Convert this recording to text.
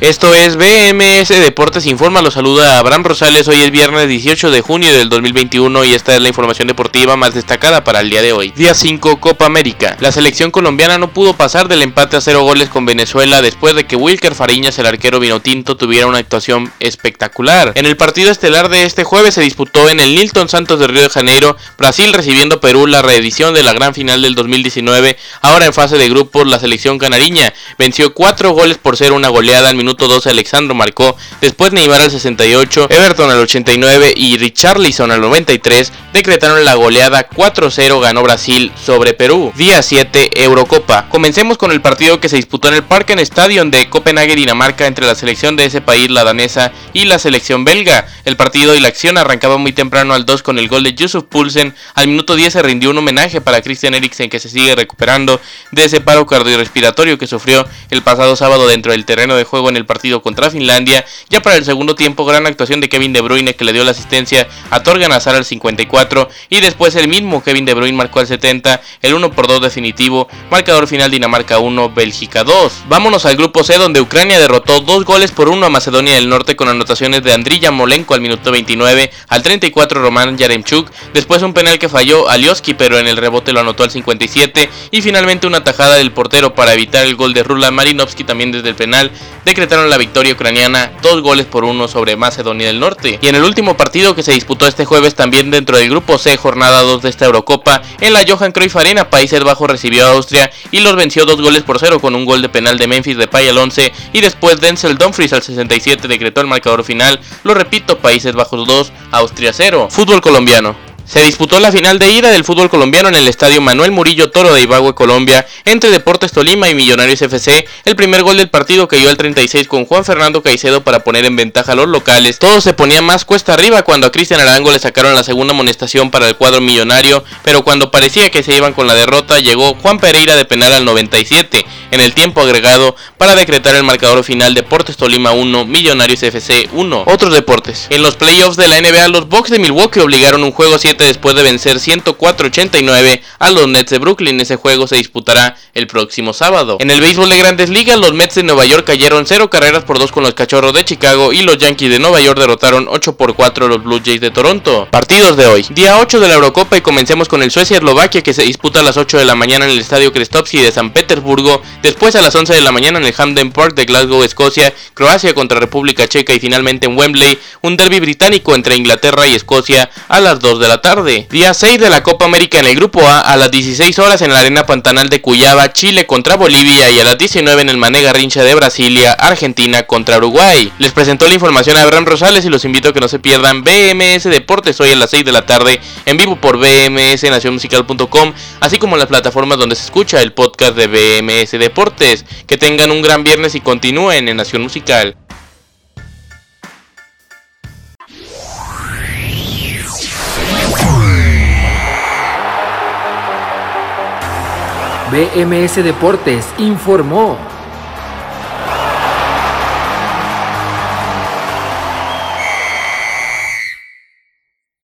Esto es BMS Deportes Informa, los saluda Abraham Rosales, hoy es viernes 18 de junio del 2021 y esta es la información deportiva más destacada para el día de hoy. Día 5 Copa América. La selección colombiana no pudo pasar del empate a cero goles con Venezuela después de que Wilker Fariñas, el arquero vinotinto, tuviera una actuación espectacular. En el partido estelar de este jueves se disputó en el Nilton Santos de Río de Janeiro, Brasil recibiendo Perú la reedición de la gran final del 2019, ahora en fase de grupos la selección canariña venció 4 goles por ser una goleada al minuto minuto 12 Alexandro marcó, después Neymar al 68, Everton al 89 y Richarlison al 93 decretaron la goleada 4-0 ganó Brasil sobre Perú. Día 7 Eurocopa. Comencemos con el partido que se disputó en el Parken Stadion de Copenhague, Dinamarca entre la selección de ese país, la danesa, y la selección belga. El partido y la acción arrancaba muy temprano al 2 con el gol de Yusuf Poulsen. Al minuto 10 se rindió un homenaje para Christian Eriksen que se sigue recuperando de ese paro cardiorrespiratorio que sufrió el pasado sábado dentro del terreno de juego en el partido contra Finlandia. Ya para el segundo tiempo, gran actuación de Kevin De Bruyne que le dio la asistencia a Torgan Hazard al 54 y después el mismo Kevin De Bruyne marcó al 70, el 1 por 2 definitivo, marcador final Dinamarca 1, Bélgica 2. Vámonos al grupo C donde Ucrania derrotó 2 goles por 1 a Macedonia del Norte con anotaciones de Andriy Molenko al minuto 29, al 34 Roman Yaremchuk, después un penal que falló Alioski pero en el rebote lo anotó al 57 y finalmente una tajada del portero para evitar el gol de Rula Marinovski también desde el penal decretaron la victoria ucraniana dos goles por uno sobre Macedonia del Norte. Y en el último partido que se disputó este jueves también dentro del grupo C, jornada 2 de esta Eurocopa, en la Johan Cruyff Arena, Países Bajos recibió a Austria y los venció dos goles por cero con un gol de penal de Memphis Depay al 11 y después Denzel Dumfries al 67 decretó el marcador final. Lo repito, Países Bajos 2, Austria 0. Fútbol colombiano. Se disputó la final de ida del fútbol colombiano en el estadio Manuel Murillo Toro de Ibagüe, Colombia, entre Deportes Tolima y Millonarios FC. El primer gol del partido cayó al 36 con Juan Fernando Caicedo para poner en ventaja a los locales. Todo se ponía más cuesta arriba cuando a Cristian Arango le sacaron la segunda amonestación para el cuadro millonario, pero cuando parecía que se iban con la derrota, llegó Juan Pereira de penal al 97 en el tiempo agregado para decretar el marcador final Deportes Tolima 1, Millonarios FC 1. Otros deportes. En los playoffs de la NBA, los Bucks de Milwaukee obligaron un juego 7 después de vencer 104-89 a los Nets de Brooklyn. Ese juego se disputará el próximo sábado. En el béisbol de grandes ligas, los Mets de Nueva York cayeron 0 carreras por 2 con los Cachorros de Chicago y los Yankees de Nueva York derrotaron 8 por 4 a los Blue Jays de Toronto. Partidos de hoy. Día 8 de la Eurocopa y comencemos con el Suecia-Eslovaquia que se disputa a las 8 de la mañana en el Estadio Krestovsky de San Petersburgo. Después a las 11 de la mañana en el Hampden Park de Glasgow, Escocia, Croacia contra República Checa y finalmente en Wembley, un derby británico entre Inglaterra y Escocia a las 2 de la tarde. Día 6 de la Copa América en el Grupo A a las 16 horas en la Arena Pantanal de Cuyaba, Chile contra Bolivia y a las 19 en el Mané Garrincha de Brasilia, Argentina contra Uruguay. Les presentó la información a Abraham Rosales y los invito a que no se pierdan BMS Deportes hoy a las 6 de la tarde en vivo por bmsnacionmusical.com, así como las plataformas donde se escucha el podcast de BMS Deportes. Que tengan un gran viernes y continúen en Nación Musical. BMS Deportes informó.